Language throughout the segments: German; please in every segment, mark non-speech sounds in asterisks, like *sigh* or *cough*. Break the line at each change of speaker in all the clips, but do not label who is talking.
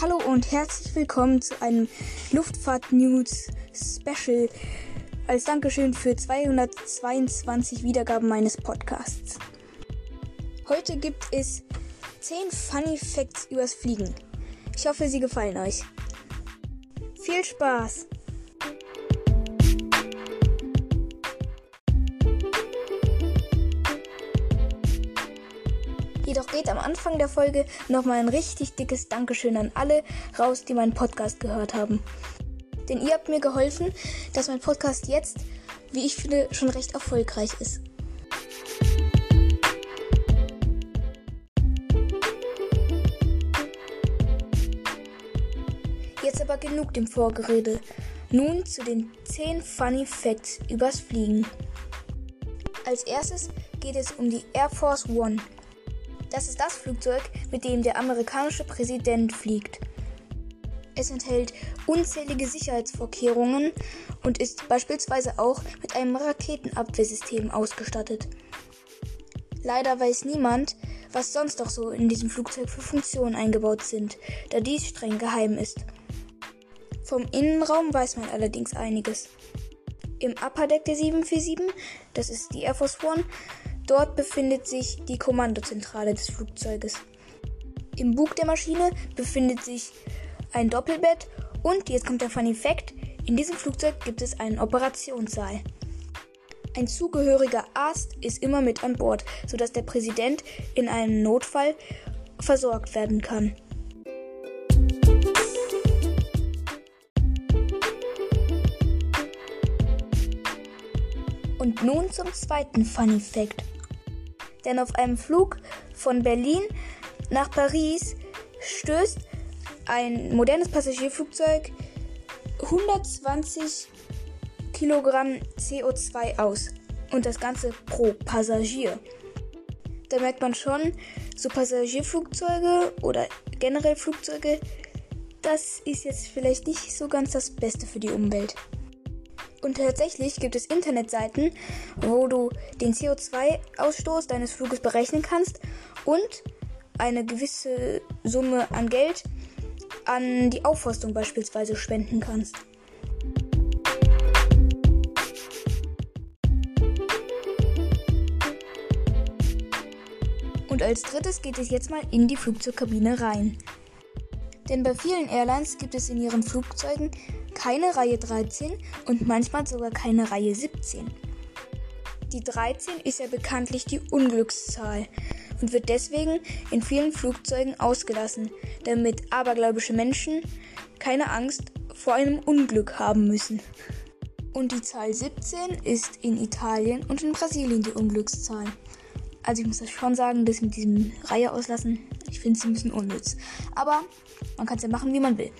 Hallo und herzlich willkommen zu einem Luftfahrt-News-Special als Dankeschön für 222 Wiedergaben meines Podcasts. Heute gibt es 10 Funny Facts übers Fliegen. Ich hoffe, sie gefallen euch. Viel Spaß! Geht am Anfang der Folge nochmal ein richtig dickes Dankeschön an alle raus, die meinen Podcast gehört haben. Denn ihr habt mir geholfen, dass mein Podcast jetzt, wie ich finde, schon recht erfolgreich ist. Jetzt aber genug dem Vorgerede. Nun zu den 10 Funny Facts übers Fliegen. Als erstes geht es um die Air Force One. Das ist das Flugzeug, mit dem der amerikanische Präsident fliegt. Es enthält unzählige Sicherheitsvorkehrungen und ist beispielsweise auch mit einem Raketenabwehrsystem ausgestattet. Leider weiß niemand, was sonst noch so in diesem Flugzeug für Funktionen eingebaut sind, da dies streng geheim ist. Vom Innenraum weiß man allerdings einiges. Im Upper Deck der 747, das ist die Air Force One, Dort befindet sich die Kommandozentrale des Flugzeuges. Im Bug der Maschine befindet sich ein Doppelbett und jetzt kommt der Funny Fact: In diesem Flugzeug gibt es einen Operationssaal. Ein zugehöriger Arzt ist immer mit an Bord, sodass der Präsident in einem Notfall versorgt werden kann. Und nun zum zweiten Funny Fact denn auf einem Flug von Berlin nach Paris stößt ein modernes Passagierflugzeug 120 Kilogramm CO2 aus. Und das Ganze pro Passagier. Da merkt man schon, so Passagierflugzeuge oder generell Flugzeuge, das ist jetzt vielleicht nicht so ganz das Beste für die Umwelt. Und tatsächlich gibt es Internetseiten, wo du den CO2-Ausstoß deines Fluges berechnen kannst und eine gewisse Summe an Geld an die Aufforstung beispielsweise spenden kannst. Und als drittes geht es jetzt mal in die Flugzeugkabine rein. Denn bei vielen Airlines gibt es in ihren Flugzeugen keine Reihe 13 und manchmal sogar keine Reihe 17. Die 13 ist ja bekanntlich die Unglückszahl und wird deswegen in vielen Flugzeugen ausgelassen, damit abergläubische Menschen keine Angst vor einem Unglück haben müssen. Und die Zahl 17 ist in Italien und in Brasilien die Unglückszahl. Also ich muss das schon sagen, das mit diesem Reihe auslassen, ich finde es ein bisschen unnütz. Aber man kann es ja machen, wie man will.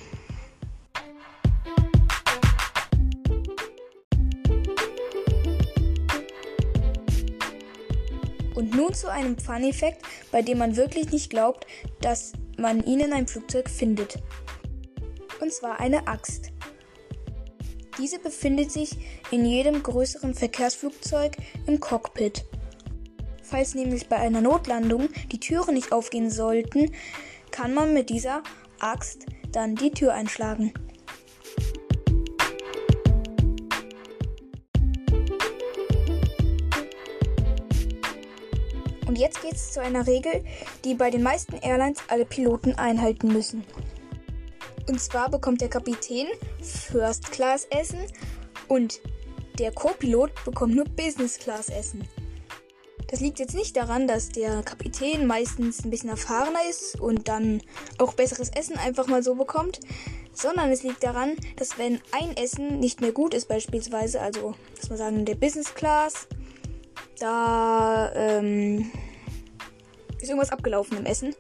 Und zu einem Funny Fact, bei dem man wirklich nicht glaubt, dass man ihn in einem Flugzeug findet. Und zwar eine Axt. Diese befindet sich in jedem größeren Verkehrsflugzeug im Cockpit. Falls nämlich bei einer Notlandung die Türen nicht aufgehen sollten, kann man mit dieser Axt dann die Tür einschlagen. Und jetzt geht es zu einer Regel, die bei den meisten Airlines alle Piloten einhalten müssen. Und zwar bekommt der Kapitän First Class Essen und der Co-Pilot bekommt nur Business Class Essen. Das liegt jetzt nicht daran, dass der Kapitän meistens ein bisschen erfahrener ist und dann auch besseres Essen einfach mal so bekommt, sondern es liegt daran, dass wenn ein Essen nicht mehr gut ist beispielsweise, also dass man sagen der Business Class, da ähm, ist irgendwas abgelaufen im Essen.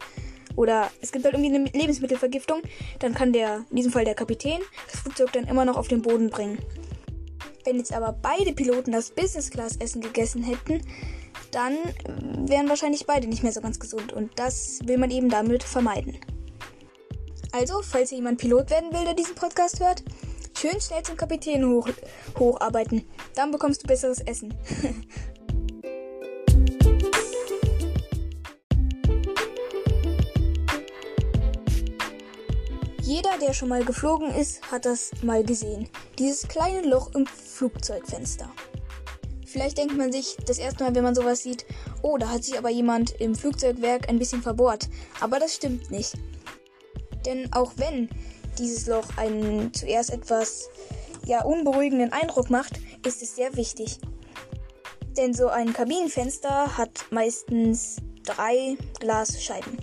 Oder es gibt halt irgendwie eine Lebensmittelvergiftung. Dann kann der, in diesem Fall der Kapitän, das Flugzeug dann immer noch auf den Boden bringen. Wenn jetzt aber beide Piloten das Business Class Essen gegessen hätten, dann wären wahrscheinlich beide nicht mehr so ganz gesund. Und das will man eben damit vermeiden. Also, falls hier jemand Pilot werden will, der diesen Podcast hört, schön schnell zum Kapitän hoch, hocharbeiten. Dann bekommst du besseres Essen. *laughs* Jeder, der schon mal geflogen ist, hat das mal gesehen. Dieses kleine Loch im Flugzeugfenster. Vielleicht denkt man sich das erste Mal, wenn man sowas sieht, oh, da hat sich aber jemand im Flugzeugwerk ein bisschen verbohrt. Aber das stimmt nicht. Denn auch wenn dieses Loch einen zuerst etwas ja unberuhigenden Eindruck macht, ist es sehr wichtig. Denn so ein Kabinenfenster hat meistens drei Glasscheiben.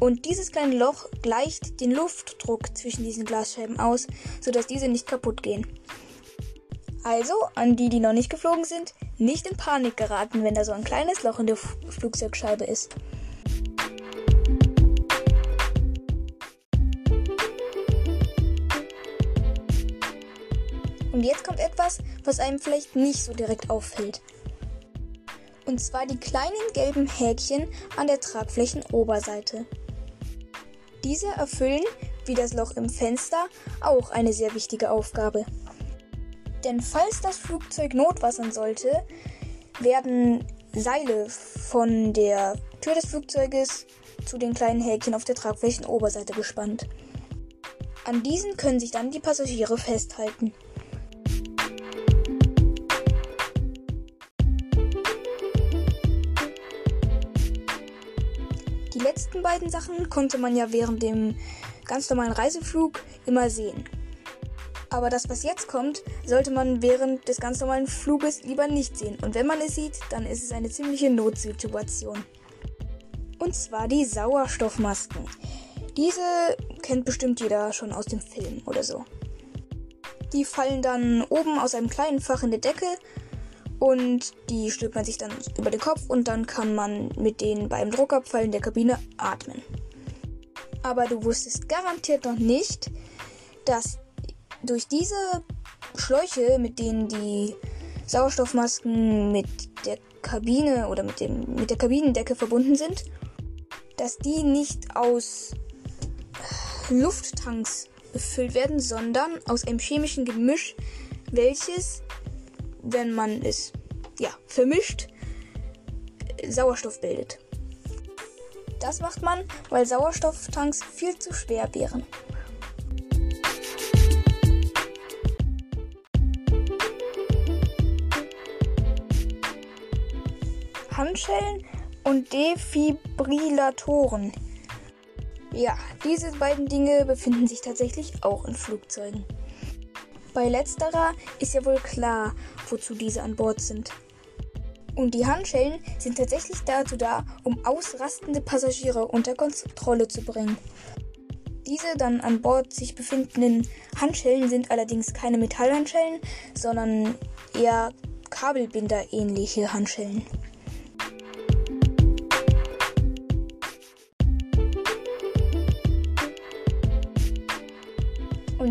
Und dieses kleine Loch gleicht den Luftdruck zwischen diesen Glasscheiben aus, sodass diese nicht kaputt gehen. Also, an die, die noch nicht geflogen sind, nicht in Panik geraten, wenn da so ein kleines Loch in der Flugzeugscheibe ist. Und jetzt kommt etwas, was einem vielleicht nicht so direkt auffällt. Und zwar die kleinen gelben Häkchen an der Tragflächenoberseite. Diese erfüllen, wie das Loch im Fenster, auch eine sehr wichtige Aufgabe. Denn falls das Flugzeug notwassern sollte, werden Seile von der Tür des Flugzeuges zu den kleinen Häkchen auf der Tragflächenoberseite gespannt. An diesen können sich dann die Passagiere festhalten. Die letzten beiden Sachen konnte man ja während dem ganz normalen Reiseflug immer sehen. Aber das, was jetzt kommt, sollte man während des ganz normalen Fluges lieber nicht sehen. Und wenn man es sieht, dann ist es eine ziemliche Notsituation. Und zwar die Sauerstoffmasken. Diese kennt bestimmt jeder schon aus dem Film oder so. Die fallen dann oben aus einem kleinen Fach in der Decke und die stülpt man sich dann über den Kopf und dann kann man mit denen beim Druckabfall in der Kabine atmen. Aber du wusstest garantiert noch nicht, dass durch diese Schläuche, mit denen die Sauerstoffmasken mit der Kabine oder mit, dem, mit der Kabinendecke verbunden sind, dass die nicht aus Lufttanks befüllt werden, sondern aus einem chemischen Gemisch, welches wenn man es ja, vermischt, Sauerstoff bildet. Das macht man, weil Sauerstofftanks viel zu schwer wären. Handschellen und Defibrillatoren. Ja, diese beiden Dinge befinden sich tatsächlich auch in Flugzeugen. Bei letzterer ist ja wohl klar, wozu diese an Bord sind. Und die Handschellen sind tatsächlich dazu da, um ausrastende Passagiere unter Kontrolle zu bringen. Diese dann an Bord sich befindenden Handschellen sind allerdings keine Metallhandschellen, sondern eher Kabelbinder-ähnliche Handschellen.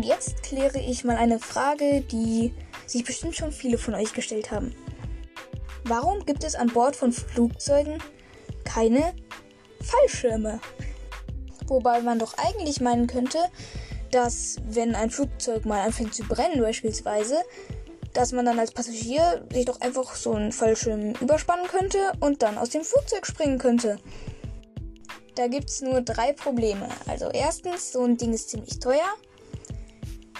Jetzt kläre ich mal eine Frage, die sich bestimmt schon viele von euch gestellt haben. Warum gibt es an Bord von Flugzeugen keine Fallschirme? Wobei man doch eigentlich meinen könnte, dass wenn ein Flugzeug mal anfängt zu brennen beispielsweise, dass man dann als Passagier sich doch einfach so einen Fallschirm überspannen könnte und dann aus dem Flugzeug springen könnte. Da gibt es nur drei Probleme. Also erstens, so ein Ding ist ziemlich teuer.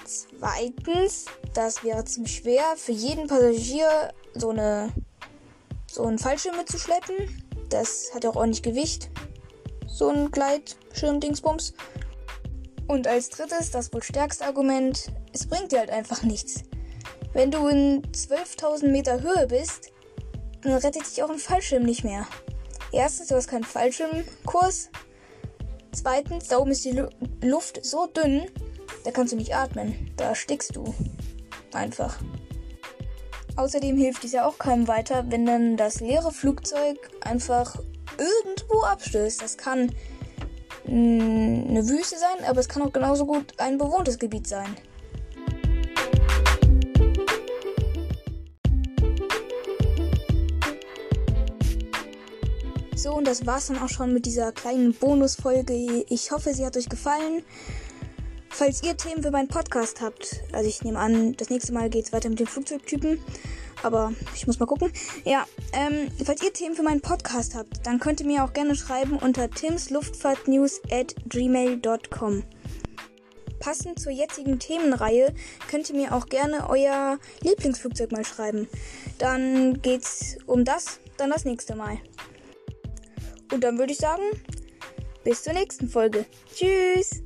Zweitens, das wäre ziemlich schwer für jeden Passagier so eine so einen Fallschirm mitzuschleppen. Das hat auch ordentlich Gewicht. So ein Gleitschirm-Dingsbums. Und als drittes, das wohl stärkste Argument, es bringt dir halt einfach nichts. Wenn du in 12.000 Meter Höhe bist, dann rettet dich auch ein Fallschirm nicht mehr. Erstens, du hast keinen Fallschirmkurs. Zweitens, da oben ist die Lu Luft so dünn, da kannst du nicht atmen. Da erstickst du. Einfach. Außerdem hilft es ja auch keinem weiter, wenn dann das leere Flugzeug einfach irgendwo abstößt. Das kann eine Wüste sein, aber es kann auch genauso gut ein bewohntes Gebiet sein. So, und das war's dann auch schon mit dieser kleinen Bonusfolge. Ich hoffe, sie hat euch gefallen. Falls ihr Themen für meinen Podcast habt, also ich nehme an, das nächste Mal geht es weiter mit den Flugzeugtypen, aber ich muss mal gucken. Ja, ähm, falls ihr Themen für meinen Podcast habt, dann könnt ihr mir auch gerne schreiben unter timsluftfahrtnews at gmail.com. passend zur jetzigen Themenreihe könnt ihr mir auch gerne euer Lieblingsflugzeug mal schreiben. Dann geht's um das, dann das nächste Mal. Und dann würde ich sagen, bis zur nächsten Folge. Tschüss!